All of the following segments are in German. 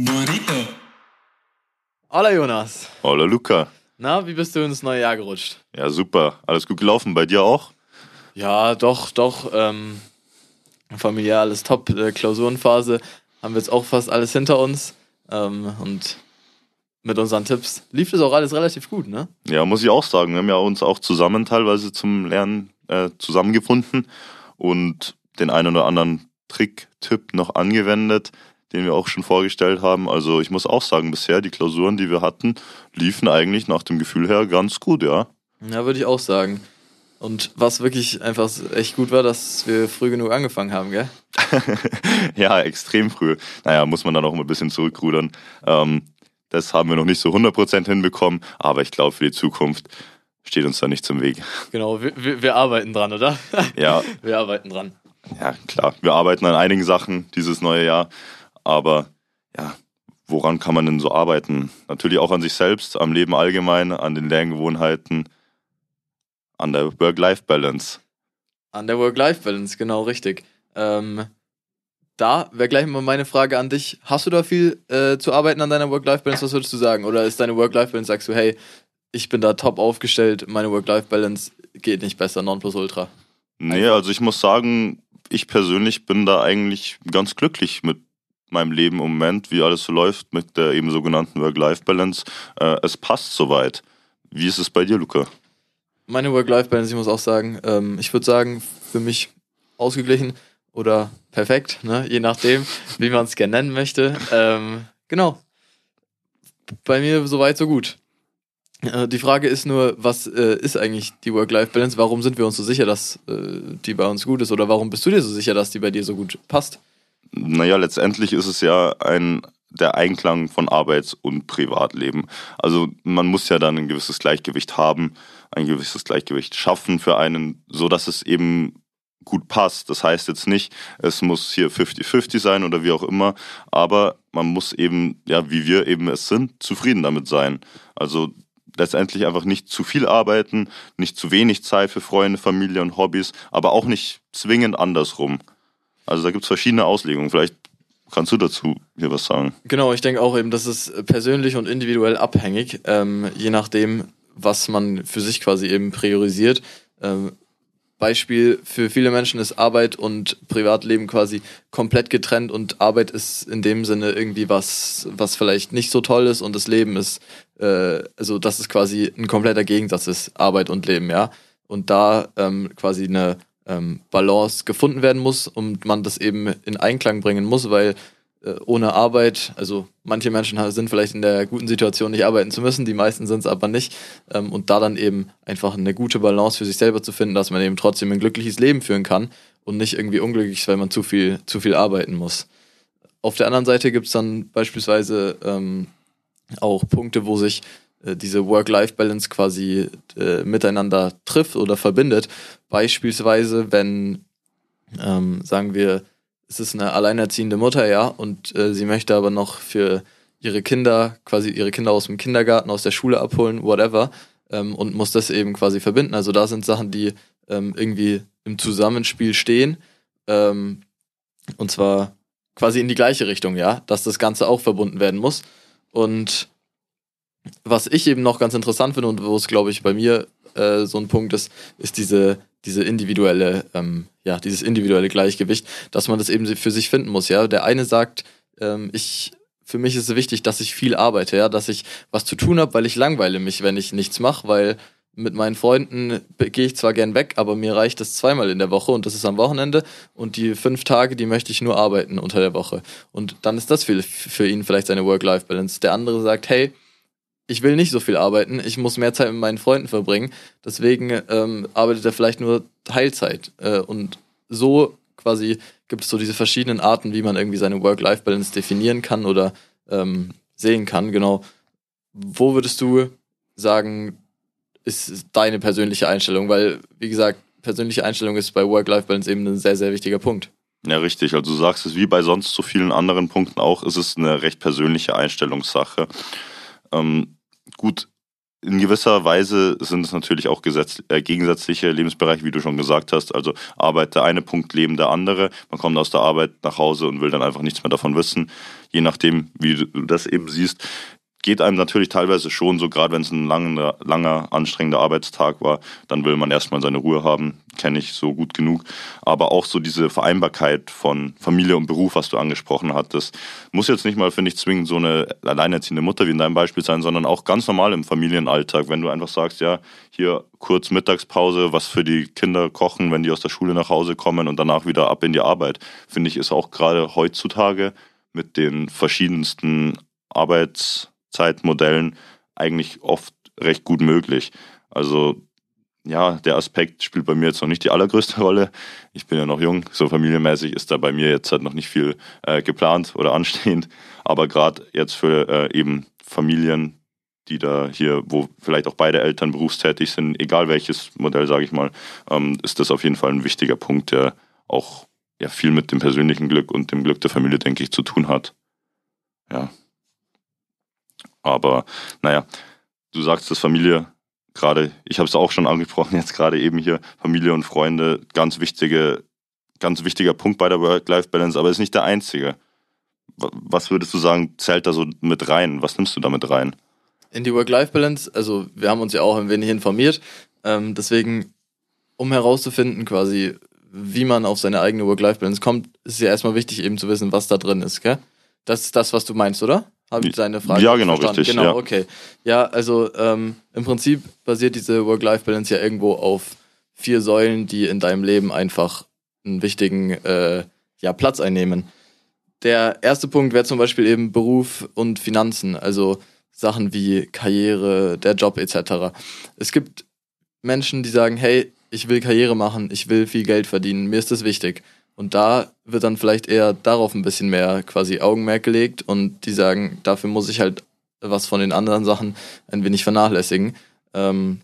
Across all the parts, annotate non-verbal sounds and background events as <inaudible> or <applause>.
Burrito. Hola Jonas. Hola Luca. Na, wie bist du ins neue Jahr gerutscht? Ja, super. Alles gut gelaufen. Bei dir auch? Ja, doch, doch. Ähm, familiär alles top. Äh, Klausurenphase haben wir jetzt auch fast alles hinter uns. Ähm, und mit unseren Tipps lief das auch alles relativ gut, ne? Ja, muss ich auch sagen. Wir haben ja uns auch zusammen teilweise zum Lernen äh, zusammengefunden und den einen oder anderen Trick, Tipp noch angewendet, den wir auch schon vorgestellt haben. Also ich muss auch sagen, bisher die Klausuren, die wir hatten, liefen eigentlich nach dem Gefühl her ganz gut, ja. Ja, würde ich auch sagen. Und was wirklich einfach echt gut war, dass wir früh genug angefangen haben, gell? <laughs> ja, extrem früh. Naja, muss man dann auch mal ein bisschen zurückrudern. Ähm, das haben wir noch nicht so 100% hinbekommen, aber ich glaube, für die Zukunft steht uns da nicht zum Weg. Genau, wir, wir, wir arbeiten dran, oder? Ja. <laughs> Wir arbeiten dran. Ja, klar. Wir arbeiten an einigen Sachen dieses neue Jahr, aber ja, woran kann man denn so arbeiten? Natürlich auch an sich selbst, am Leben allgemein, an den Lerngewohnheiten, an der Work-Life-Balance. An der Work-Life-Balance, genau richtig. Ähm, da wäre gleich mal meine Frage an dich. Hast du da viel äh, zu arbeiten an deiner Work-Life-Balance? Was würdest du sagen? Oder ist deine Work-Life-Balance, sagst du, hey, ich bin da top aufgestellt, meine Work-Life-Balance geht nicht besser, non plus ultra? Nee, also ich muss sagen, ich persönlich bin da eigentlich ganz glücklich mit meinem Leben im Moment, wie alles so läuft mit der eben sogenannten Work-Life-Balance. Äh, es passt soweit. Wie ist es bei dir, Luca? Meine Work-Life-Balance, ich muss auch sagen, ähm, ich würde sagen, für mich ausgeglichen oder perfekt, ne? je nachdem, <laughs> wie man es gerne nennen möchte. Ähm, genau. Bei mir soweit, so gut. Äh, die Frage ist nur, was äh, ist eigentlich die Work-Life-Balance? Warum sind wir uns so sicher, dass äh, die bei uns gut ist? Oder warum bist du dir so sicher, dass die bei dir so gut passt? Naja, letztendlich ist es ja ein der Einklang von Arbeits- und Privatleben. Also man muss ja dann ein gewisses Gleichgewicht haben, ein gewisses Gleichgewicht schaffen für einen, so dass es eben gut passt. Das heißt jetzt nicht, es muss hier 50-50 sein oder wie auch immer, aber man muss eben, ja, wie wir eben es sind, zufrieden damit sein. Also letztendlich einfach nicht zu viel arbeiten, nicht zu wenig Zeit für Freunde, Familie und Hobbys, aber auch nicht zwingend andersrum. Also da gibt es verschiedene Auslegungen. Vielleicht kannst du dazu hier was sagen. Genau, ich denke auch eben, das ist persönlich und individuell abhängig, ähm, je nachdem, was man für sich quasi eben priorisiert. Ähm, Beispiel für viele Menschen ist Arbeit und Privatleben quasi komplett getrennt und Arbeit ist in dem Sinne irgendwie was, was vielleicht nicht so toll ist und das Leben ist, äh, also das ist quasi ein kompletter Gegensatz ist Arbeit und Leben, ja. Und da ähm, quasi eine ähm, Balance gefunden werden muss und man das eben in Einklang bringen muss, weil äh, ohne Arbeit, also manche Menschen sind vielleicht in der guten Situation, nicht arbeiten zu müssen, die meisten sind es aber nicht. Ähm, und da dann eben einfach eine gute Balance für sich selber zu finden, dass man eben trotzdem ein glückliches Leben führen kann und nicht irgendwie unglücklich weil man zu viel, zu viel arbeiten muss. Auf der anderen Seite gibt es dann beispielsweise ähm, auch Punkte, wo sich diese Work-Life-Balance quasi äh, miteinander trifft oder verbindet. Beispielsweise, wenn, ähm, sagen wir, es ist eine alleinerziehende Mutter, ja, und äh, sie möchte aber noch für ihre Kinder, quasi ihre Kinder aus dem Kindergarten, aus der Schule abholen, whatever, ähm, und muss das eben quasi verbinden. Also da sind Sachen, die ähm, irgendwie im Zusammenspiel stehen, ähm, und zwar quasi in die gleiche Richtung, ja, dass das Ganze auch verbunden werden muss. Und was ich eben noch ganz interessant finde und wo es, glaube ich, bei mir äh, so ein Punkt ist, ist diese, diese individuelle, ähm, ja, dieses individuelle Gleichgewicht, dass man das eben für sich finden muss, ja. Der eine sagt, ähm, ich, für mich ist es wichtig, dass ich viel arbeite, ja, dass ich was zu tun habe, weil ich langweile mich, wenn ich nichts mache, weil mit meinen Freunden gehe ich zwar gern weg, aber mir reicht das zweimal in der Woche und das ist am Wochenende und die fünf Tage, die möchte ich nur arbeiten unter der Woche. Und dann ist das für, für ihn vielleicht seine Work-Life-Balance. Der andere sagt, hey, ich will nicht so viel arbeiten, ich muss mehr Zeit mit meinen Freunden verbringen, deswegen ähm, arbeitet er vielleicht nur Teilzeit. Äh, und so quasi gibt es so diese verschiedenen Arten, wie man irgendwie seine Work-Life-Balance definieren kann oder ähm, sehen kann. Genau. Wo würdest du sagen, ist deine persönliche Einstellung? Weil, wie gesagt, persönliche Einstellung ist bei Work-Life-Balance eben ein sehr, sehr wichtiger Punkt. Ja, richtig. Also du sagst es wie bei sonst so vielen anderen Punkten auch, ist es eine recht persönliche Einstellungssache. Ähm, gut, in gewisser Weise sind es natürlich auch gesetz, äh, gegensätzliche Lebensbereiche, wie du schon gesagt hast. Also Arbeit der eine Punkt, Leben der andere. Man kommt aus der Arbeit nach Hause und will dann einfach nichts mehr davon wissen. Je nachdem, wie du das eben siehst, geht einem natürlich teilweise schon so, gerade wenn es ein langer, langer, anstrengender Arbeitstag war, dann will man erstmal seine Ruhe haben, kenne ich so gut genug. Aber auch so diese Vereinbarkeit von Familie und Beruf, was du angesprochen hattest, muss jetzt nicht mal, finde ich, zwingend so eine alleinerziehende Mutter wie in deinem Beispiel sein, sondern auch ganz normal im Familienalltag, wenn du einfach sagst, ja, hier kurz Mittagspause, was für die Kinder kochen, wenn die aus der Schule nach Hause kommen und danach wieder ab in die Arbeit, finde ich, ist auch gerade heutzutage mit den verschiedensten Arbeits Zeitmodellen eigentlich oft recht gut möglich. Also ja, der Aspekt spielt bei mir jetzt noch nicht die allergrößte <laughs> Rolle. Ich bin ja noch jung, so familienmäßig ist da bei mir jetzt halt noch nicht viel äh, geplant oder <laughs> anstehend. Aber gerade jetzt für äh, eben Familien, die da hier, wo vielleicht auch beide Eltern berufstätig sind, egal welches Modell, sage ich mal, ähm, ist das auf jeden Fall ein wichtiger Punkt, der auch ja, viel mit dem persönlichen Glück und dem Glück der Familie, denke ich, zu tun hat. Ja. Aber naja, du sagst, dass Familie gerade, ich habe es auch schon angesprochen, <laughs> jetzt gerade eben hier, Familie und Freunde, ganz wichtige, ganz wichtiger Punkt bei der Work-Life-Balance, aber ist nicht der einzige. Was würdest du sagen, zählt da so mit rein? Was nimmst du damit rein? In die Work-Life-Balance, also wir haben uns ja auch ein wenig informiert, ähm, deswegen, um herauszufinden quasi, wie man auf seine eigene Work-Life-Balance kommt, ist ja erstmal wichtig eben zu wissen, was da drin ist, gell? Das ist das, was du meinst, oder? Habe ich deine Frage Ja, genau, verstanden? richtig. Genau, ja. okay. Ja, also ähm, im Prinzip basiert diese Work-Life-Balance ja irgendwo auf vier Säulen, die in deinem Leben einfach einen wichtigen äh, ja, Platz einnehmen. Der erste Punkt wäre zum Beispiel eben Beruf und Finanzen, also Sachen wie Karriere, der Job etc. Es gibt Menschen, die sagen, hey, ich will Karriere machen, ich will viel Geld verdienen, mir ist das wichtig. Und da wird dann vielleicht eher darauf ein bisschen mehr quasi Augenmerk gelegt und die sagen, dafür muss ich halt was von den anderen Sachen ein wenig vernachlässigen, ähm,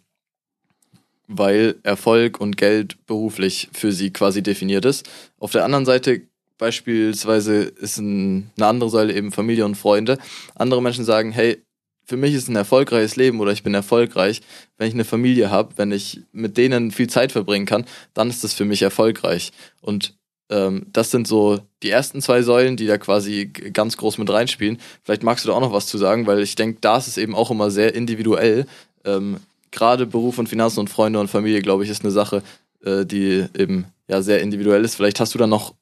weil Erfolg und Geld beruflich für sie quasi definiert ist. Auf der anderen Seite beispielsweise ist ein, eine andere Säule eben Familie und Freunde. Andere Menschen sagen, hey, für mich ist ein erfolgreiches Leben oder ich bin erfolgreich, wenn ich eine Familie habe, wenn ich mit denen viel Zeit verbringen kann, dann ist das für mich erfolgreich. Und ähm, das sind so die ersten zwei Säulen, die da quasi ganz groß mit reinspielen. Vielleicht magst du da auch noch was zu sagen, weil ich denke, da ist es eben auch immer sehr individuell. Ähm, Gerade Beruf und Finanzen und Freunde und Familie, glaube ich, ist eine Sache, äh, die eben ja sehr individuell ist. Vielleicht hast du da noch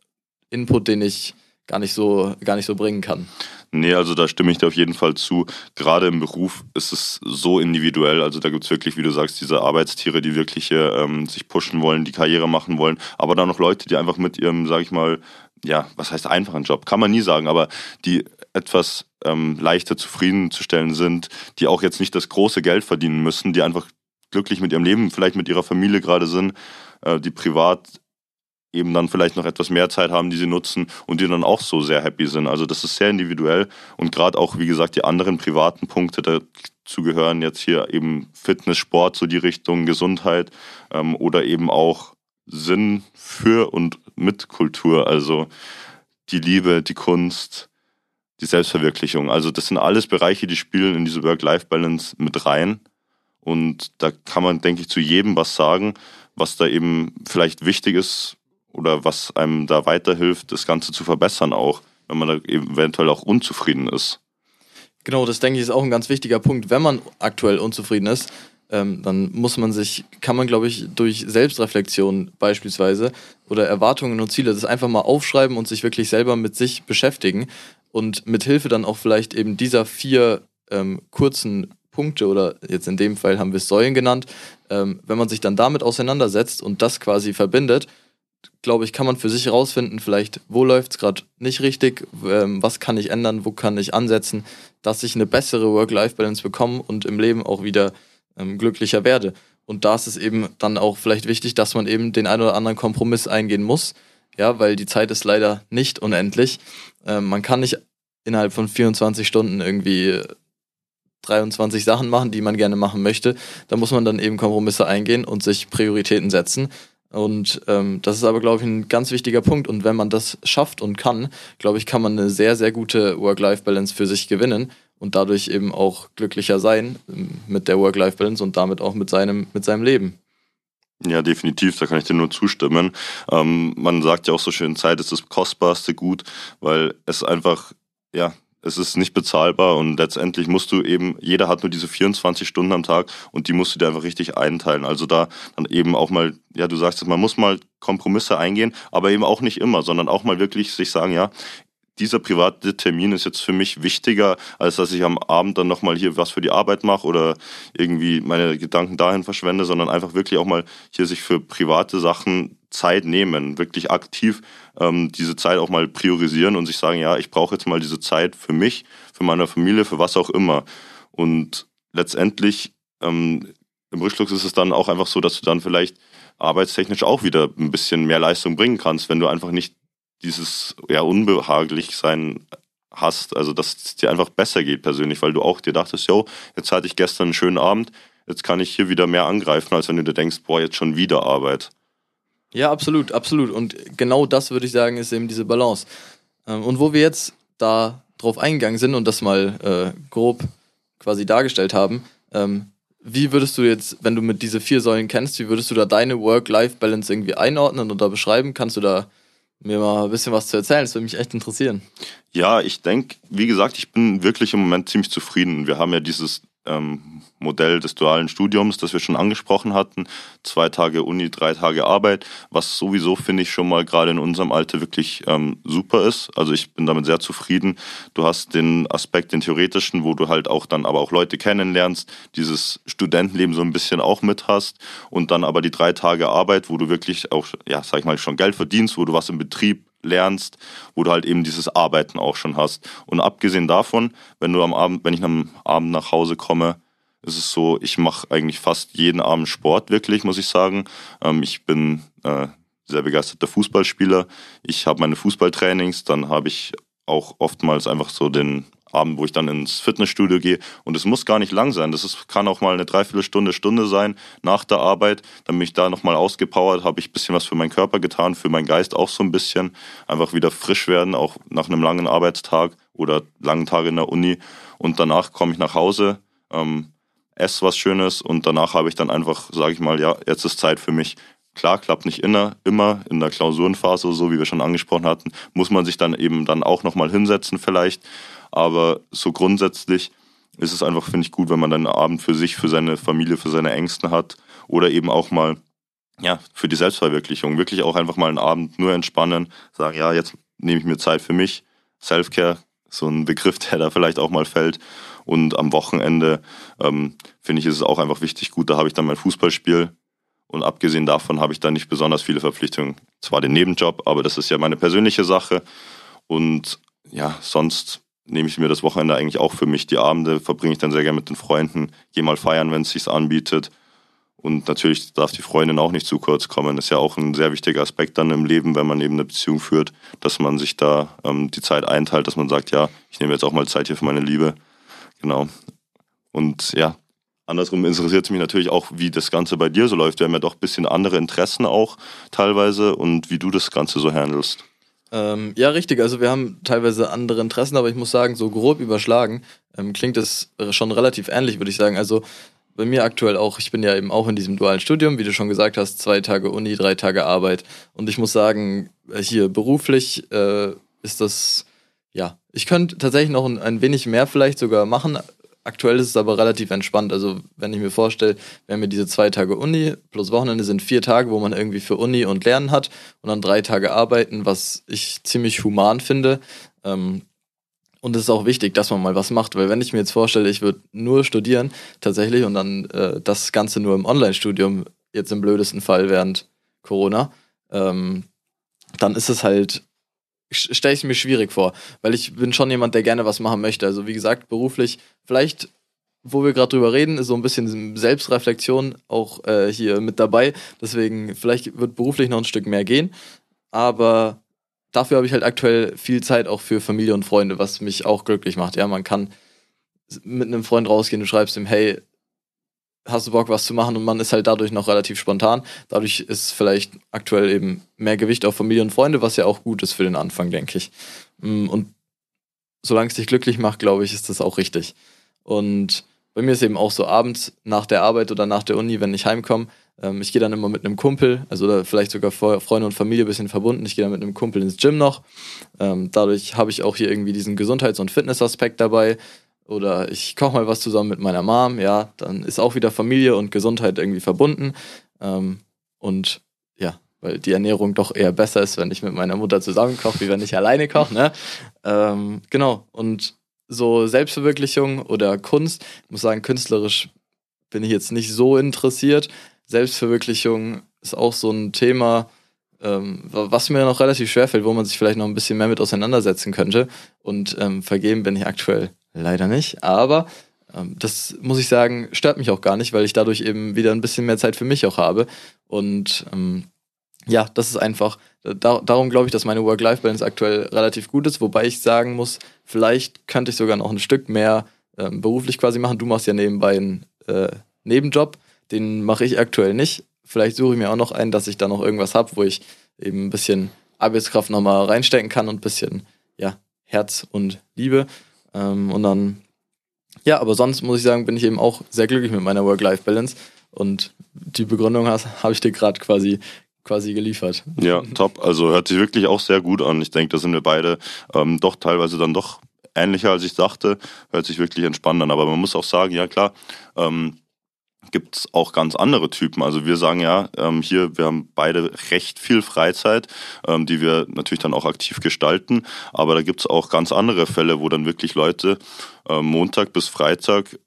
Input, den ich gar nicht so, gar nicht so bringen kann. Nee, also da stimme ich dir auf jeden Fall zu. Gerade im Beruf ist es so individuell. Also da gibt es wirklich, wie du sagst, diese Arbeitstiere, die wirklich ähm, sich pushen wollen, die Karriere machen wollen. Aber dann noch Leute, die einfach mit ihrem, sag ich mal, ja, was heißt einfachen Job? Kann man nie sagen, aber die etwas ähm, leichter zufriedenzustellen sind, die auch jetzt nicht das große Geld verdienen müssen, die einfach glücklich mit ihrem Leben, vielleicht mit ihrer Familie gerade sind, äh, die privat eben dann vielleicht noch etwas mehr Zeit haben, die sie nutzen und die dann auch so sehr happy sind. Also das ist sehr individuell und gerade auch, wie gesagt, die anderen privaten Punkte dazu gehören jetzt hier eben Fitness, Sport, so die Richtung Gesundheit ähm, oder eben auch Sinn für und mit Kultur, also die Liebe, die Kunst, die Selbstverwirklichung. Also das sind alles Bereiche, die spielen in diese Work-Life-Balance mit rein. Und da kann man, denke ich, zu jedem was sagen, was da eben vielleicht wichtig ist oder was einem da weiterhilft, das Ganze zu verbessern auch, wenn man da eventuell auch unzufrieden ist. Genau, das denke ich ist auch ein ganz wichtiger Punkt. Wenn man aktuell unzufrieden ist, ähm, dann muss man sich, kann man glaube ich durch Selbstreflexion beispielsweise oder Erwartungen und Ziele das einfach mal aufschreiben und sich wirklich selber mit sich beschäftigen und mit Hilfe dann auch vielleicht eben dieser vier ähm, kurzen Punkte oder jetzt in dem Fall haben wir es Säulen genannt, ähm, wenn man sich dann damit auseinandersetzt und das quasi verbindet, glaube ich, kann man für sich herausfinden, vielleicht, wo läuft es gerade nicht richtig, ähm, was kann ich ändern, wo kann ich ansetzen, dass ich eine bessere Work-Life-Balance bekomme und im Leben auch wieder ähm, glücklicher werde. Und da ist es eben dann auch vielleicht wichtig, dass man eben den einen oder anderen Kompromiss eingehen muss, ja, weil die Zeit ist leider nicht unendlich. Ähm, man kann nicht innerhalb von 24 Stunden irgendwie 23 Sachen machen, die man gerne machen möchte. Da muss man dann eben Kompromisse eingehen und sich Prioritäten setzen. Und ähm, das ist aber, glaube ich, ein ganz wichtiger Punkt. Und wenn man das schafft und kann, glaube ich, kann man eine sehr, sehr gute Work-Life-Balance für sich gewinnen. und dadurch eben auch glücklicher sein ähm, mit der Work-Life-Balance und damit auch mit seinem, mit seinem Leben. Ja, definitiv, da kann ich dir nur zustimmen. Ähm, man sagt ja auch so schön, Zeit ist das kostbarste Gut, weil es einfach, ja, es ist nicht bezahlbar und letztendlich musst du eben, jeder hat nur diese 24 Stunden am Tag und die musst du dir einfach richtig einteilen. Also da dann eben auch mal, ja, du sagst es, man muss mal Kompromisse eingehen, aber eben auch nicht immer, sondern auch mal wirklich sich sagen, ja, dieser private Termin ist jetzt für mich wichtiger, als dass ich am Abend dann nochmal hier was für die Arbeit mache oder irgendwie meine Gedanken dahin verschwende, sondern einfach wirklich auch mal hier sich für private Sachen Zeit nehmen, wirklich aktiv ähm, diese Zeit auch mal priorisieren und sich sagen, ja, ich brauche jetzt mal diese Zeit für mich, für meine Familie, für was auch immer. Und letztendlich ähm, im Rückschluss ist es dann auch einfach so, dass du dann vielleicht arbeitstechnisch auch wieder ein bisschen mehr Leistung bringen kannst, wenn du einfach nicht dieses ja, unbehaglich sein hast, also dass es dir einfach besser geht persönlich, weil du auch dir dachtest, yo, jetzt hatte ich gestern einen schönen Abend, jetzt kann ich hier wieder mehr angreifen, als wenn du dir denkst, boah, jetzt schon wieder Arbeit. Ja, absolut, absolut. Und genau das würde ich sagen, ist eben diese Balance. Ähm, und wo wir jetzt da drauf eingegangen sind und das mal äh, grob quasi dargestellt haben, ähm, wie würdest du jetzt, wenn du mit diese vier Säulen kennst, wie würdest du da deine Work-Life-Balance irgendwie einordnen oder beschreiben? Kannst du da mir mal ein bisschen was zu erzählen. Das würde mich echt interessieren. Ja, ich denke, wie gesagt, ich bin wirklich im Moment ziemlich zufrieden. Wir haben ja dieses ähm, Modell des dualen Studiums, das wir schon angesprochen hatten. Zwei Tage Uni, drei Tage Arbeit, was sowieso, finde ich, schon mal gerade in unserem Alter wirklich ähm, super ist. Also ich bin damit sehr zufrieden. Du hast den Aspekt, den theoretischen, wo du halt auch dann aber auch Leute kennenlernst, dieses Studentenleben so ein bisschen auch mit hast und dann aber die drei Tage Arbeit, wo du wirklich auch, ja, sag ich mal, schon Geld verdienst, wo du was im Betrieb lernst, wo du halt eben dieses Arbeiten auch schon hast. Und abgesehen davon, wenn du am Abend, wenn ich am Abend nach Hause komme, ist es so, ich mache eigentlich fast jeden Abend Sport, wirklich, muss ich sagen. Ähm, ich bin äh, sehr begeisterter Fußballspieler. Ich habe meine Fußballtrainings, dann habe ich auch oftmals einfach so den Abend, wo ich dann ins Fitnessstudio gehe. Und es muss gar nicht lang sein. Das ist, kann auch mal eine Dreiviertelstunde, Stunde sein nach der Arbeit. Dann bin ich da nochmal ausgepowert, habe ich ein bisschen was für meinen Körper getan, für meinen Geist auch so ein bisschen. Einfach wieder frisch werden, auch nach einem langen Arbeitstag oder langen Tag in der Uni. Und danach komme ich nach Hause, ähm, esse was Schönes und danach habe ich dann einfach, sage ich mal, ja, jetzt ist Zeit für mich. Klar, klappt nicht immer, immer in der Klausurenphase, so wie wir schon angesprochen hatten, muss man sich dann eben dann auch nochmal hinsetzen vielleicht aber so grundsätzlich ist es einfach, finde ich, gut, wenn man dann einen Abend für sich, für seine Familie, für seine Ängsten hat oder eben auch mal ja, für die Selbstverwirklichung. Wirklich auch einfach mal einen Abend nur entspannen, sagen, ja, jetzt nehme ich mir Zeit für mich. Selfcare, so ein Begriff, <laughs> der da vielleicht auch mal fällt. Und am Wochenende ähm, finde ich, ist es auch einfach wichtig, gut, da habe ich dann mein Fußballspiel. Und abgesehen davon habe ich dann nicht besonders viele Verpflichtungen. Zwar den Nebenjob, aber das ist ja meine persönliche Sache. Und ja, sonst nehme ich mir das Wochenende eigentlich auch für mich. Die Abende verbringe ich dann sehr gerne mit den Freunden, gehe mal feiern, wenn es sich anbietet. Und natürlich darf die Freundin auch nicht zu kurz kommen. Ist ja auch ein sehr wichtiger Aspekt dann im Leben, wenn man eben eine Beziehung führt, dass man sich da ähm, die Zeit einteilt, dass man sagt, ja, ich nehme jetzt auch mal Zeit hier für meine Liebe. Genau. Und ja, andersrum interessiert es mich natürlich auch, wie das Ganze bei dir so läuft. Wir haben ja doch ein bisschen andere Interessen auch teilweise und wie du das Ganze so handelst. Ähm, ja, richtig. Also wir haben teilweise andere Interessen, aber ich muss sagen, so grob überschlagen ähm, klingt es schon relativ ähnlich, würde ich sagen. Also bei mir aktuell auch, ich bin ja eben auch in diesem dualen Studium, wie du schon gesagt hast, zwei Tage Uni, drei Tage Arbeit. Und ich muss sagen, hier beruflich äh, ist das, ja, ich könnte tatsächlich noch ein, ein wenig mehr vielleicht sogar machen, Aktuell ist es aber relativ entspannt. Also, wenn ich mir vorstelle, wir haben ja diese zwei Tage Uni plus Wochenende sind vier Tage, wo man irgendwie für Uni und Lernen hat und dann drei Tage arbeiten, was ich ziemlich human finde. Ähm, und es ist auch wichtig, dass man mal was macht, weil wenn ich mir jetzt vorstelle, ich würde nur studieren tatsächlich und dann äh, das Ganze nur im Online-Studium, jetzt im blödesten Fall während Corona, ähm, dann ist es halt stelle ich mir schwierig vor, weil ich bin schon jemand, der gerne was machen möchte. Also wie gesagt, beruflich, vielleicht, wo wir gerade drüber reden, ist so ein bisschen Selbstreflexion auch äh, hier mit dabei. Deswegen, vielleicht wird beruflich noch ein Stück mehr gehen. Aber dafür habe ich halt aktuell viel Zeit auch für Familie und Freunde, was mich auch glücklich macht. Ja, man kann mit einem Freund rausgehen, du schreibst ihm, hey, hast du Bock, was zu machen und man ist halt dadurch noch relativ spontan. Dadurch ist vielleicht aktuell eben mehr Gewicht auf Familie und Freunde, was ja auch gut ist für den Anfang, denke ich. Mm, und solange es dich glücklich macht, glaube ich, ist das auch richtig. Und bei mir ist eben auch so abends nach der Arbeit oder nach der Uni, wenn ich heimkomme, ähm, ich gehe dann immer mit einem Kumpel, also vielleicht sogar Freunde und Familie ein bisschen verbunden. Ich gehe dann mit einem Kumpel ins Gym noch. Ähm, dadurch habe ich auch hier irgendwie diesen Gesundheits- und Fitnessaspekt dabei. Oder ich koche mal was zusammen mit meiner Mom, ja, dann ist auch wieder Familie und Gesundheit irgendwie verbunden. Ähm, und ja, weil die Ernährung doch eher besser ist, wenn ich mit meiner Mutter zusammen koche, wie wenn ich alleine koche, ne? Ähm, genau. Und so Selbstverwirklichung oder Kunst, ich muss sagen, künstlerisch bin ich jetzt nicht so interessiert. Selbstverwirklichung ist auch so ein Thema, ähm, was mir noch relativ schwer fällt, wo man sich vielleicht noch ein bisschen mehr mit auseinandersetzen könnte. Und ähm, vergeben bin ich aktuell leider nicht. Aber ähm, das muss ich sagen, stört mich auch gar nicht, weil ich dadurch eben wieder ein bisschen mehr Zeit für mich auch habe. Und ähm, ja, das ist einfach, da, darum glaube ich, dass meine Work-Life-Balance aktuell relativ gut ist, wobei ich sagen muss, vielleicht könnte ich sogar noch ein Stück mehr ähm, beruflich quasi machen. Du machst ja nebenbei einen äh, Nebenjob, den mache ich aktuell nicht. Vielleicht suche ich mir auch noch einen, dass ich da noch irgendwas habe, wo ich eben ein bisschen Arbeitskraft nochmal reinstecken kann und ein bisschen, ja, Herz und Liebe. Ähm, und dann, ja, aber sonst muss ich sagen, bin ich eben auch sehr glücklich mit meiner Work-Life-Balance. Und die Begründung habe ich dir gerade quasi quasi geliefert. Ja, top. Also hört sich wirklich auch sehr gut an. Ich denke, da sind wir beide ähm, doch teilweise dann doch ähnlicher, als ich dachte. Hört sich wirklich entspannt an. Aber man muss auch sagen, ja klar, ähm, gibt es auch ganz andere Typen. Also wir sagen ja, ähm, hier, wir haben beide recht viel Freizeit, ähm, die wir natürlich dann auch aktiv gestalten. Aber da gibt es auch ganz andere Fälle, wo dann wirklich Leute äh, Montag bis Freitag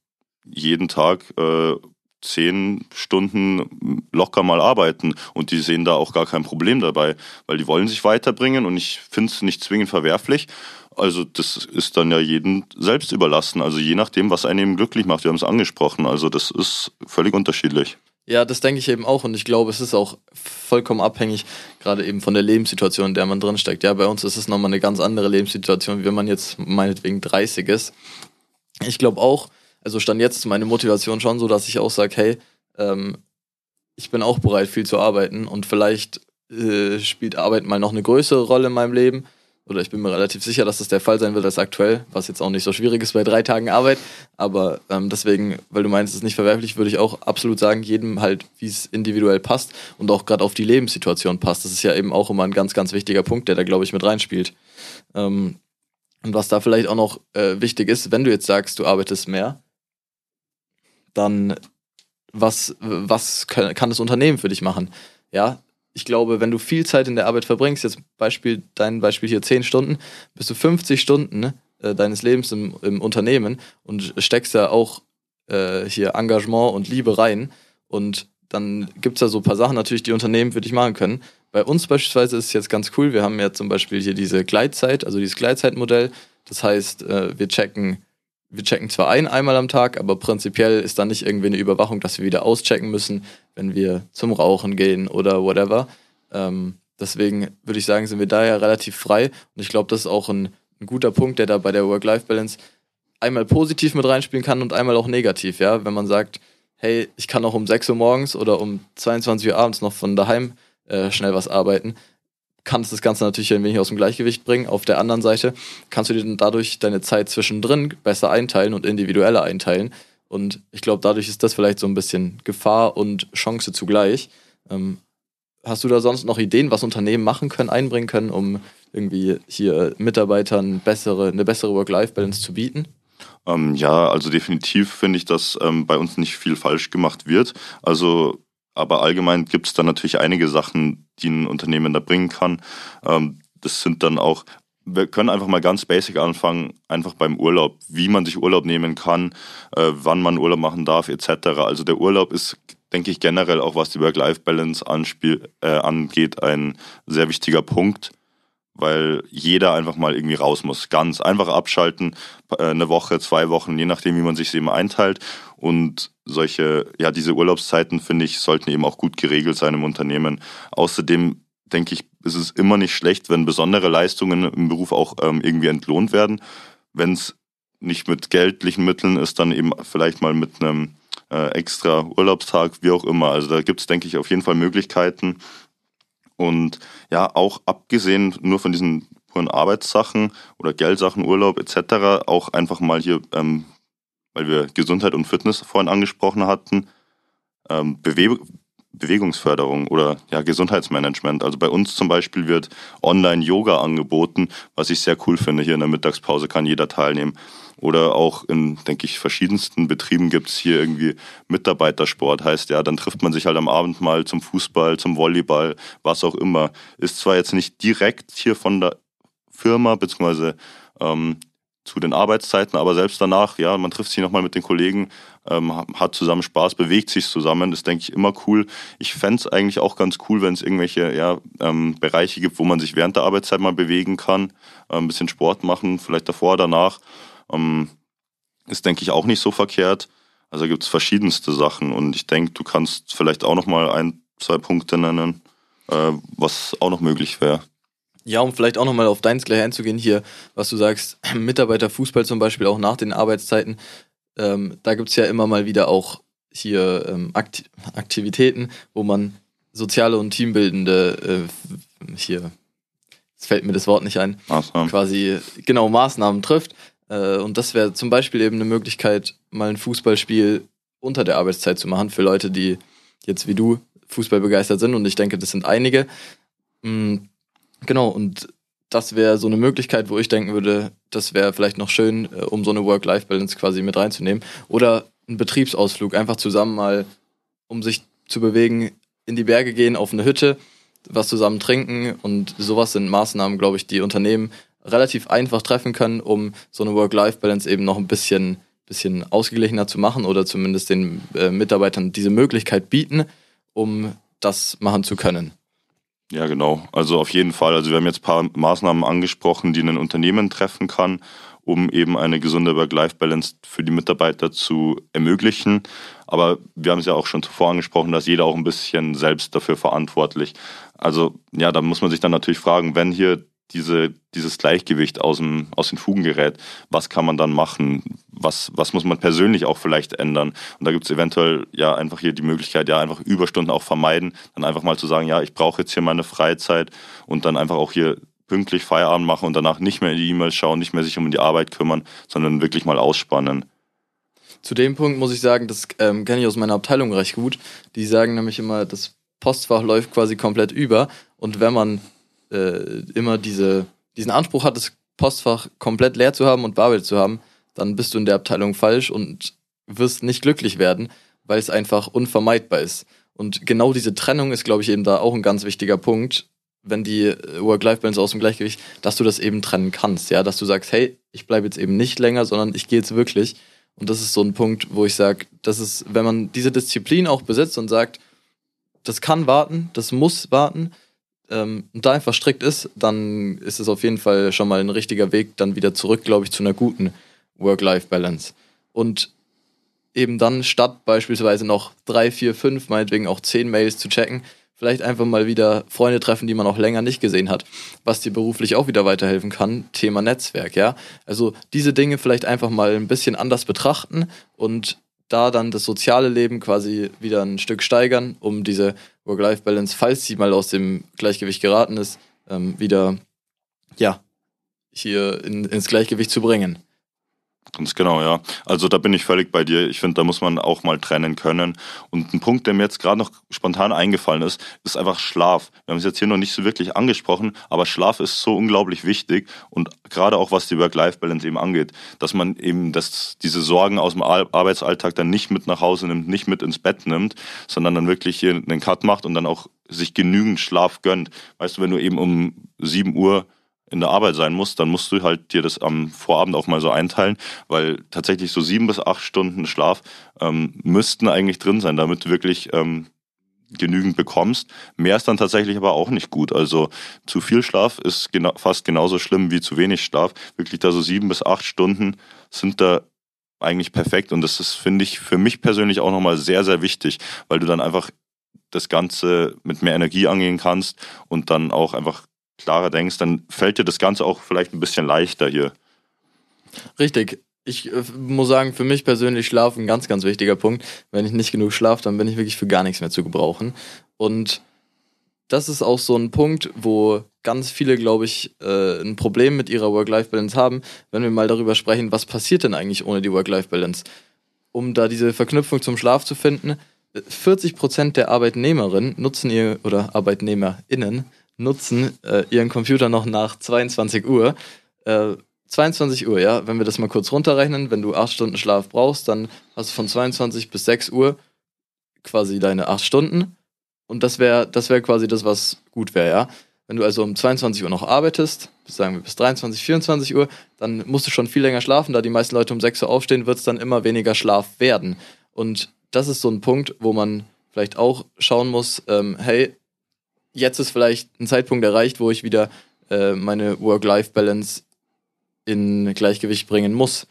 jeden Tag äh, zehn Stunden locker mal arbeiten und die sehen da auch gar kein Problem dabei, weil die wollen sich weiterbringen und ich finde es nicht zwingend verwerflich. Also das ist dann ja jedem selbst überlassen, also je nachdem, was einen eben glücklich macht. Wir haben es angesprochen, also das ist völlig unterschiedlich. Ja, das denke ich eben auch und ich glaube, es ist auch vollkommen abhängig, gerade eben von der Lebenssituation, in der man drin steckt. Ja, bei uns ist es nochmal eine ganz andere Lebenssituation, wenn man jetzt meinetwegen 30 ist. Ich glaube auch, also stand jetzt meine Motivation schon so, dass ich auch sage, hey, ähm, ich bin auch bereit, viel zu arbeiten und vielleicht äh, spielt Arbeit mal noch eine größere Rolle in meinem Leben. Oder ich bin mir relativ sicher, dass das der Fall sein wird als aktuell, was jetzt auch nicht so schwierig ist bei drei Tagen Arbeit. Aber ähm, deswegen, weil du meinst, es ist nicht verwerflich, würde ich auch absolut sagen, jedem halt, wie es individuell passt und auch gerade auf die Lebenssituation passt. Das ist ja eben auch immer ein ganz, ganz wichtiger Punkt, der da, glaube ich, mit reinspielt. Ähm, und was da vielleicht auch noch äh, wichtig ist, wenn du jetzt sagst, du arbeitest mehr, dann was, was kann das Unternehmen für dich machen? Ja, ich glaube, wenn du viel Zeit in der Arbeit verbringst, jetzt Beispiel, dein Beispiel hier 10 Stunden, bist du 50 Stunden äh, deines Lebens im, im, Unternehmen und steckst ja auch äh, hier Engagement und Liebe rein. Und dann gibt es da so ein paar Sachen natürlich, die Unternehmen für dich machen können. Bei uns beispielsweise ist es jetzt ganz cool, wir haben ja zum Beispiel hier diese Gleitzeit, also dieses Gleitzeitmodell. Das heißt, äh, wir checken wir checken zwar ein einmal am Tag, aber prinzipiell ist da nicht irgendwie eine Überwachung, dass wir wieder auschecken müssen, wenn wir zum Rauchen gehen oder whatever. Ähm, deswegen würde ich sagen, sind wir da ja relativ frei. Und ich glaube, das ist auch ein, ein, guter Punkt, der da bei der Work-Life-Balance einmal positiv mit reinspielen kann und einmal auch negativ. Ja, wenn man sagt, hey, ich kann auch um 6 Uhr morgens oder um 22 Uhr abends noch von daheim äh, schnell was arbeiten, kannst das Ganze natürlich ein wenig aus dem Gleichgewicht bringen. Auf der anderen Seite kannst du dir dann dadurch deine Zeit zwischendrin besser einteilen und individueller einteilen. Und ich glaube, dadurch ist das vielleicht so ein bisschen Gefahr und Chance zugleich. Ähm, hast du da sonst noch Ideen, was Unternehmen machen können, einbringen können, um irgendwie hier Mitarbeitern bessere, eine bessere Work-Life-Balance zu bieten? Ähm, ja, also definitiv finde ich, dass ähm, bei uns nicht viel falsch gemacht wird. Also aber allgemein gibt es da natürlich einige Sachen, die ein Unternehmen da bringen kann. Ähm, das sind dann auch, wir können einfach mal ganz basic anfangen, einfach beim Urlaub, wie man sich Urlaub nehmen kann, äh, wann man Urlaub machen darf, etc. Also der Urlaub ist, denke ich, generell auch was die Work-Life-Balance äh, angeht, ein sehr wichtiger Punkt weil jeder einfach mal irgendwie raus muss. Ganz einfach abschalten, äh, eine Woche, zwei Wochen, je nachdem, wie man sich eben einteilt. Und solche, ja, diese Urlaubszeiten, finde ich, sollten eben auch gut geregelt sein im Unternehmen. Außerdem denke ich, ist es immer nicht schlecht, wenn besondere Leistungen im Beruf auch ähm, irgendwie entlohnt werden. Wenn es nicht mit geldlichen Mitteln ist, dann eben vielleicht mal mit einem äh, extra Urlaubstag, wie auch immer. Also da gibt es, denke ich, auf jeden Fall Möglichkeiten, und ja, auch abgesehen nur von diesen puren Arbeitssachen oder Geldsachen, Urlaub etc. auch einfach mal hier, ähm, weil wir Gesundheit und Fitness vorhin angesprochen hatten, ähm, Bewe Bewegungsförderung oder ja, Gesundheitsmanagement. Also bei uns zum Beispiel wird Online-Yoga angeboten, was ich sehr cool finde. Hier in der Mittagspause kann jeder teilnehmen. Oder auch in, denke ich, verschiedensten Betrieben gibt es hier irgendwie Mitarbeitersport. Heißt ja, dann trifft man sich halt am Abend mal zum Fußball, zum Volleyball, was auch immer. Ist zwar jetzt nicht direkt hier von der Firma, beziehungsweise ähm, zu den Arbeitszeiten, aber selbst danach, ja, man trifft sich nochmal mit den Kollegen, ähm, hat zusammen Spaß, bewegt sich zusammen, das denke ich immer cool. Ich fände es eigentlich auch ganz cool, wenn es irgendwelche ja, ähm, Bereiche gibt, wo man sich während der Arbeitszeit mal bewegen kann, äh, ein bisschen Sport machen, vielleicht davor, danach. Ähm, ist, denke ich, auch nicht so verkehrt. Also gibt es verschiedenste Sachen und ich denke, du kannst vielleicht auch nochmal ein, zwei Punkte nennen, äh, was auch noch möglich wäre. Ja, um vielleicht auch nochmal auf deins gleich einzugehen hier, was du sagst, <clears throat> Mitarbeiterfußball zum Beispiel auch nach den Arbeitszeiten, ähm, da gibt es ja immer mal wieder auch hier ähm, Akt Aktivitäten, wo man soziale und teambildende äh, hier, jetzt fällt mir das Wort nicht ein, Maßnahmen. quasi genau Maßnahmen trifft. Äh, und das wäre zum Beispiel eben eine Möglichkeit, mal ein Fußballspiel unter der Arbeitszeit zu machen für Leute, die jetzt wie du Fußball begeistert sind. Und ich denke, das sind einige. Mhm Genau, und das wäre so eine Möglichkeit, wo ich denken würde, das wäre vielleicht noch schön, äh, um so eine Work-Life-Balance quasi mit reinzunehmen. Oder ein Betriebsausflug, einfach zusammen mal, um sich zu bewegen, in die Berge gehen, auf eine Hütte, was zusammen trinken und sowas sind Maßnahmen, glaube ich, die Unternehmen relativ einfach treffen können, um so eine Work-Life-Balance eben noch ein bisschen, bisschen ausgeglichener zu machen oder zumindest den äh, Mitarbeitern diese Möglichkeit bieten, um das machen zu können. Ja, genau. Also auf jeden Fall. Also wir haben jetzt ein paar Maßnahmen angesprochen, die ein Unternehmen treffen kann, um eben eine gesunde Work-Life-Balance für die Mitarbeiter zu ermöglichen. Aber wir haben es ja auch schon zuvor angesprochen, dass jeder auch ein bisschen selbst dafür verantwortlich. Also ja, da muss man sich dann natürlich fragen, wenn hier diese, dieses Gleichgewicht aus, dem, aus den Fugen gerät, was kann man dann machen? Was, was muss man persönlich auch vielleicht ändern? Und da gibt es eventuell ja einfach hier die Möglichkeit, ja einfach Überstunden auch vermeiden, dann einfach mal zu sagen, ja, ich brauche jetzt hier meine Freizeit und dann einfach auch hier pünktlich Feierabend machen und danach nicht mehr in die E-Mails schauen, nicht mehr sich um die Arbeit kümmern, sondern wirklich mal ausspannen. Zu dem Punkt muss ich sagen, das ähm, kenne ich aus meiner Abteilung recht gut. Die sagen nämlich immer, das Postfach läuft quasi komplett über und wenn man äh, immer diese, diesen Anspruch hat, das Postfach komplett leer zu haben und bearbeitet zu haben, dann bist du in der Abteilung falsch und wirst nicht glücklich werden, weil es einfach unvermeidbar ist. Und genau diese Trennung ist, glaube ich, eben da auch ein ganz wichtiger Punkt, wenn die Work-Life-Balance aus dem Gleichgewicht, dass du das eben trennen kannst, ja, dass du sagst, hey, ich bleibe jetzt eben nicht länger, sondern ich gehe jetzt wirklich. Und das ist so ein Punkt, wo ich sage, das ist, wenn man diese Disziplin auch besitzt und sagt, das kann warten, das muss warten, ähm, und da einfach strikt ist, dann ist es auf jeden Fall schon mal ein richtiger Weg, dann wieder zurück, glaube ich, zu einer guten Work-Life-Balance. Und eben dann statt beispielsweise noch drei, vier, fünf, meinetwegen auch zehn Mails zu checken, vielleicht einfach mal wieder Freunde treffen, die man auch länger nicht gesehen hat, was dir beruflich auch wieder weiterhelfen kann. Thema Netzwerk, ja. Also diese Dinge vielleicht einfach mal ein bisschen anders betrachten und da dann das soziale Leben quasi wieder ein Stück steigern, um diese Work-Life-Balance, falls sie mal aus dem Gleichgewicht geraten ist, ähm, wieder ja hier in, ins Gleichgewicht zu bringen. Ganz genau, ja. Also da bin ich völlig bei dir. Ich finde, da muss man auch mal trennen können. Und ein Punkt, der mir jetzt gerade noch spontan eingefallen ist, ist einfach Schlaf. Wir haben es jetzt hier noch nicht so wirklich angesprochen, aber Schlaf ist so unglaublich wichtig und gerade auch was die Work-Life-Balance eben angeht, dass man eben das, diese Sorgen aus dem Arbeitsalltag dann nicht mit nach Hause nimmt, nicht mit ins Bett nimmt, sondern dann wirklich hier einen Cut macht und dann auch sich genügend Schlaf gönnt. Weißt du, wenn du eben um 7 Uhr in der Arbeit sein musst, dann musst du halt dir das am Vorabend auch mal so einteilen, weil tatsächlich so sieben bis acht Stunden Schlaf ähm, müssten eigentlich drin sein, damit du wirklich ähm, genügend bekommst. Mehr ist dann tatsächlich aber auch nicht gut. Also zu viel Schlaf ist gena fast genauso schlimm wie zu wenig Schlaf. Wirklich da so sieben bis acht Stunden sind da eigentlich perfekt und das ist, finde ich, für mich persönlich auch nochmal sehr, sehr wichtig, weil du dann einfach das Ganze mit mehr Energie angehen kannst und dann auch einfach klarer denkst, dann fällt dir das Ganze auch vielleicht ein bisschen leichter hier. Richtig. Ich äh, muss sagen, für mich persönlich Schlaf ein ganz, ganz wichtiger Punkt. Wenn ich nicht genug schlafe, dann bin ich wirklich für gar nichts mehr zu gebrauchen. Und das ist auch so ein Punkt, wo ganz viele, glaube ich, äh, ein Problem mit ihrer Work-Life-Balance haben, wenn wir mal darüber sprechen, was passiert denn eigentlich ohne die Work-Life-Balance? Um da diese Verknüpfung zum Schlaf zu finden, 40 Prozent der Arbeitnehmerinnen nutzen ihr oder ArbeitnehmerInnen nutzen äh, ihren Computer noch nach 22 Uhr. Äh, 22 Uhr, ja, wenn wir das mal kurz runterrechnen, wenn du 8 Stunden Schlaf brauchst, dann hast du von 22 bis 6 Uhr quasi deine 8 Stunden. Und das wäre das wär quasi das, was gut wäre, ja. Wenn du also um 22 Uhr noch arbeitest, sagen wir bis 23, 24 Uhr, dann musst du schon viel länger schlafen. Da die meisten Leute um 6 Uhr aufstehen, wird es dann immer weniger Schlaf werden. Und das ist so ein Punkt, wo man vielleicht auch schauen muss, ähm, hey, jetzt ist vielleicht ein Zeitpunkt erreicht, wo ich wieder äh, meine Work-Life-Balance in Gleichgewicht bringen muss.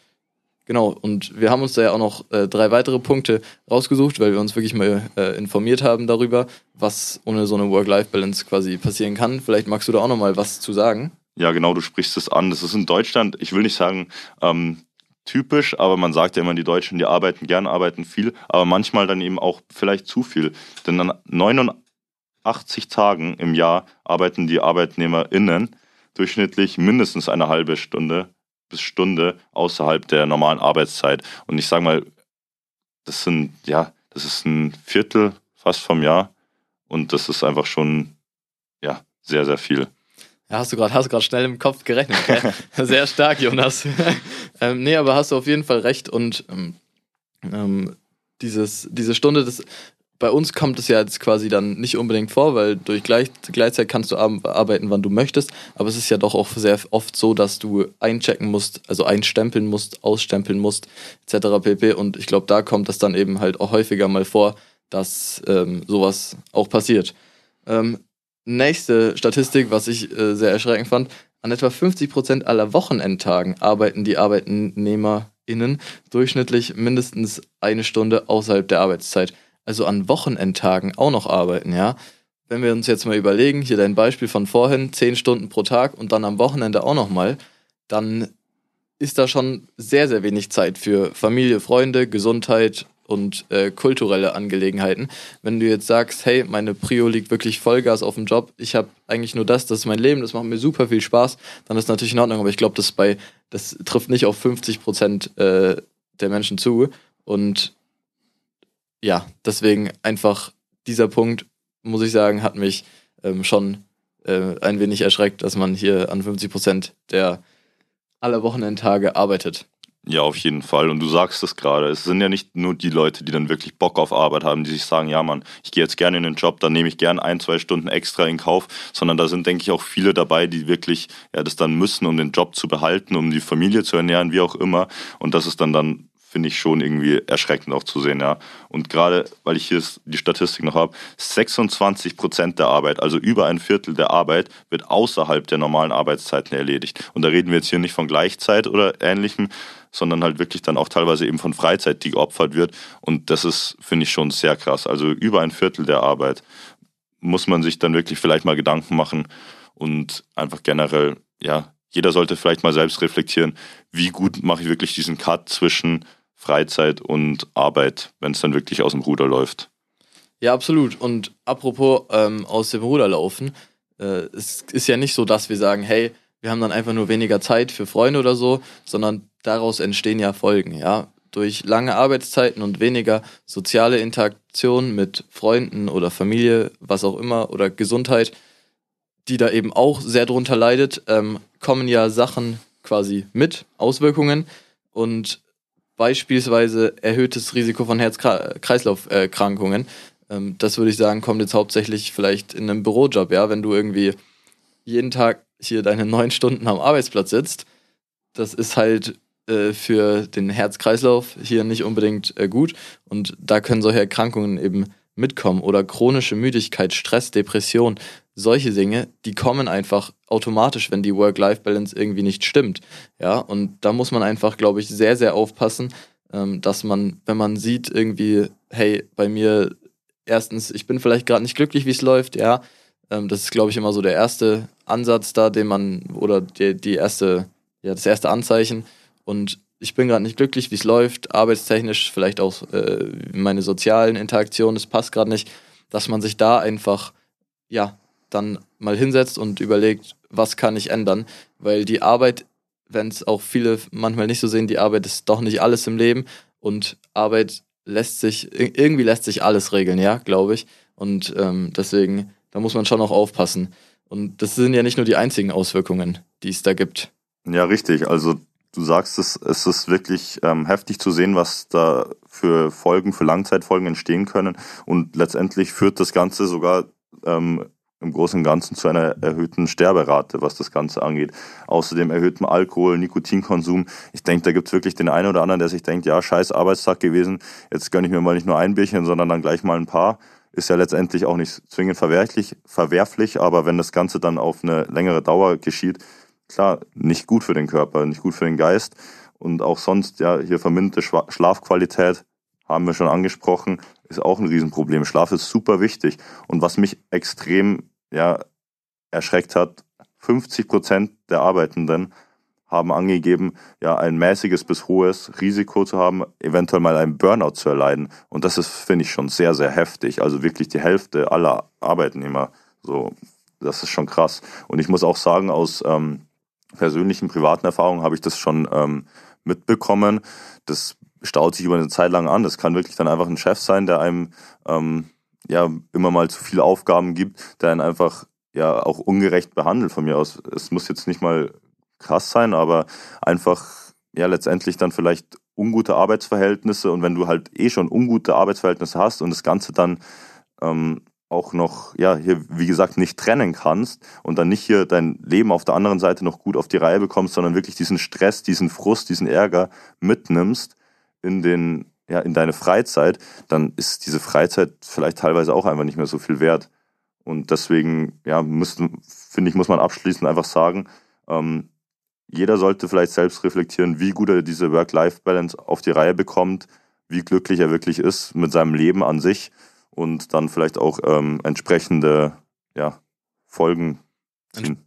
Genau, und wir haben uns da ja auch noch äh, drei weitere Punkte rausgesucht, weil wir uns wirklich mal äh, informiert haben darüber, was ohne so eine Work-Life-Balance quasi passieren kann. Vielleicht magst du da auch nochmal was zu sagen. Ja, genau, du sprichst es an. Das ist in Deutschland, ich will nicht sagen, ähm, typisch, aber man sagt ja immer, die Deutschen, die arbeiten gern, arbeiten viel, aber manchmal dann eben auch vielleicht zu viel. Denn dann 89 80 Tagen im Jahr arbeiten die ArbeitnehmerInnen durchschnittlich mindestens eine halbe Stunde bis Stunde außerhalb der normalen Arbeitszeit. Und ich sage mal, das sind, ja, das ist ein Viertel fast vom Jahr. Und das ist einfach schon, ja, sehr, sehr viel. Ja, hast du gerade schnell im Kopf gerechnet. <laughs> sehr stark, Jonas. <laughs> ähm, nee, aber hast du auf jeden Fall recht. Und ähm, ähm dieses, diese Stunde, das bei uns kommt es ja jetzt quasi dann nicht unbedingt vor, weil durch Gleich Gleitzeit kannst du arbeiten, wann du möchtest. Aber es ist ja doch auch sehr oft so, dass du einchecken musst, also einstempeln musst, ausstempeln musst, etc. pp. Und ich glaube, da kommt es dann eben halt auch häufiger mal vor, dass ähm, sowas auch passiert. Ähm, nächste Statistik, was ich äh, sehr erschreckend fand, an etwa 50 Prozent aller Wochenendtagen arbeiten die ArbeitnehmerInnen durchschnittlich mindestens eine Stunde außerhalb der Arbeitszeit. Also an Wochenendtagen auch noch arbeiten, ja. Wenn wir uns jetzt mal überlegen, hier dein Beispiel von vorhin, 10 Stunden pro Tag und dann am Wochenende auch nochmal, dann ist da schon sehr, sehr wenig Zeit für Familie, Freunde, Gesundheit und äh, kulturelle Angelegenheiten. Wenn du jetzt sagst, hey, meine Prio liegt wirklich Vollgas auf dem Job, ich habe eigentlich nur das, das ist mein Leben, das macht mir super viel Spaß, dann ist natürlich in Ordnung. Aber ich glaube, das das trifft nicht auf 50 Prozent äh, der Menschen zu. Und ja, deswegen einfach dieser Punkt, muss ich sagen, hat mich ähm, schon äh, ein wenig erschreckt, dass man hier an 50 Prozent der aller Wochenendtage arbeitet. Ja, auf jeden Fall. Und du sagst es gerade. Es sind ja nicht nur die Leute, die dann wirklich Bock auf Arbeit haben, die sich sagen, ja Mann, ich gehe jetzt gerne in den Job, dann nehme ich gerne ein, zwei Stunden extra in Kauf, sondern da sind, denke ich, auch viele dabei, die wirklich ja, das dann müssen, um den Job zu behalten, um die Familie zu ernähren, wie auch immer. Und das ist dann dann finde ich schon irgendwie erschreckend auch zu sehen, ja. Und gerade, weil ich hier die Statistik noch habe, 26 Prozent der Arbeit, also über ein Viertel der Arbeit, wird außerhalb der normalen Arbeitszeiten erledigt. Und da reden wir jetzt hier nicht von Gleichzeit oder ähnlichem, sondern halt wirklich dann auch teilweise eben von Freizeit, die geopfert wird. Und das ist, finde ich, schon sehr krass. Also über ein Viertel der Arbeit muss man sich dann wirklich vielleicht mal Gedanken machen und einfach generell, ja, jeder sollte vielleicht mal selbst reflektieren, wie gut mache ich wirklich diesen Cut zwischen Freizeit und Arbeit, wenn es dann wirklich aus dem Ruder läuft. Ja, absolut. Und apropos ähm, aus dem Ruder laufen, äh, es ist ja nicht so, dass wir sagen, hey, wir haben dann einfach nur weniger Zeit für Freunde oder so, sondern daraus entstehen ja Folgen, ja. Durch lange Arbeitszeiten und weniger soziale Interaktion mit Freunden oder Familie, was auch immer, oder Gesundheit, die da eben auch sehr drunter leidet, ähm, kommen ja Sachen quasi mit, Auswirkungen. Und beispielsweise erhöhtes Risiko von Herz-Kreislauf-Erkrankungen. Ähm, das würde ich sagen, kommt jetzt hauptsächlich vielleicht in einem Bürojob, ja, wenn du irgendwie jeden Tag hier deine neun Stunden am Arbeitsplatz sitzt. Das ist halt äh, für den Herz-Kreislauf hier nicht unbedingt äh, gut und da können solche Erkrankungen eben mitkommen oder chronische Müdigkeit, Stress, Depression, solche Dinge, die kommen einfach automatisch, wenn die Work-Life-Balance irgendwie nicht stimmt. Ja, und da muss man einfach, glaube ich, sehr, sehr aufpassen, ähm, dass man, wenn man sieht irgendwie, hey, bei mir, erstens, ich bin vielleicht gerade nicht glücklich, wie es läuft, ja, ähm, das ist, glaube ich, immer so der erste Ansatz da, den man, oder die, die erste, ja, das erste Anzeichen. Und ich bin gerade nicht glücklich, wie es läuft, arbeitstechnisch, vielleicht auch äh, meine sozialen Interaktionen, es passt gerade nicht, dass man sich da einfach, ja, dann mal hinsetzt und überlegt, was kann ich ändern, weil die Arbeit, wenn es auch viele manchmal nicht so sehen, die Arbeit ist doch nicht alles im Leben und Arbeit lässt sich, irgendwie lässt sich alles regeln, ja, glaube ich. Und ähm, deswegen, da muss man schon auch aufpassen. Und das sind ja nicht nur die einzigen Auswirkungen, die es da gibt. Ja, richtig. Also du sagst es, es ist wirklich ähm, heftig zu sehen, was da für Folgen, für Langzeitfolgen entstehen können. Und letztendlich führt das Ganze sogar ähm, im Großen und Ganzen zu einer erhöhten Sterberate, was das Ganze angeht. Außerdem erhöhtem Alkohol, Nikotinkonsum. Ich denke, da gibt es wirklich den einen oder anderen, der sich denkt, ja, scheiß Arbeitstag gewesen, jetzt gönne ich mir mal nicht nur ein Bierchen, sondern dann gleich mal ein paar. Ist ja letztendlich auch nicht zwingend verwerflich, verwerflich, aber wenn das Ganze dann auf eine längere Dauer geschieht, klar, nicht gut für den Körper, nicht gut für den Geist und auch sonst, ja, hier verminderte Schlafqualität, haben wir schon angesprochen, ist auch ein Riesenproblem. Schlaf ist super wichtig. Und was mich extrem, ja, erschreckt hat, 50 Prozent der Arbeitenden haben angegeben, ja, ein mäßiges bis hohes Risiko zu haben, eventuell mal einen Burnout zu erleiden. Und das ist, finde ich, schon sehr, sehr heftig. Also wirklich die Hälfte aller Arbeitnehmer. So, das ist schon krass. Und ich muss auch sagen, aus ähm, persönlichen, privaten Erfahrungen habe ich das schon ähm, mitbekommen. Das staut sich über eine Zeit lang an. Das kann wirklich dann einfach ein Chef sein, der einem ähm, ja immer mal zu viele Aufgaben gibt, der einen einfach ja auch ungerecht behandelt von mir aus. Es muss jetzt nicht mal krass sein, aber einfach ja letztendlich dann vielleicht ungute Arbeitsverhältnisse und wenn du halt eh schon ungute Arbeitsverhältnisse hast und das Ganze dann ähm, auch noch, ja, hier, wie gesagt, nicht trennen kannst und dann nicht hier dein Leben auf der anderen Seite noch gut auf die Reihe bekommst, sondern wirklich diesen Stress, diesen Frust, diesen Ärger mitnimmst in den, ja, in deine Freizeit, dann ist diese Freizeit vielleicht teilweise auch einfach nicht mehr so viel wert. Und deswegen, ja, finde ich, muss man abschließend einfach sagen, ähm, jeder sollte vielleicht selbst reflektieren, wie gut er diese Work-Life-Balance auf die Reihe bekommt, wie glücklich er wirklich ist mit seinem Leben an sich und dann vielleicht auch ähm, entsprechende ja, Folgen ziehen.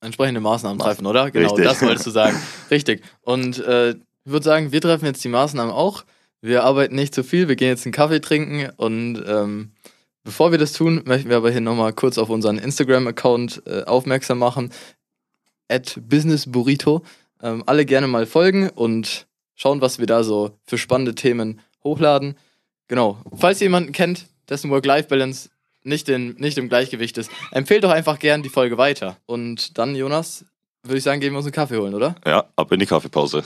Entsprechende Maßnahmen treffen, oder? Genau, Richtig. das wolltest du <laughs> sagen. Richtig. Und äh, ich würde sagen, wir treffen jetzt die Maßnahmen auch. Wir arbeiten nicht zu viel, wir gehen jetzt einen Kaffee trinken und ähm, bevor wir das tun, möchten wir aber hier nochmal kurz auf unseren Instagram-Account äh, aufmerksam machen. At businessburrito. Ähm, alle gerne mal folgen und schauen, was wir da so für spannende Themen hochladen. Genau. Falls ihr jemanden kennt, dessen Work-Life-Balance nicht, nicht im Gleichgewicht ist, empfehlt doch einfach gern die Folge weiter. Und dann, Jonas, würde ich sagen, gehen wir uns einen Kaffee holen, oder? Ja, ab in die Kaffeepause.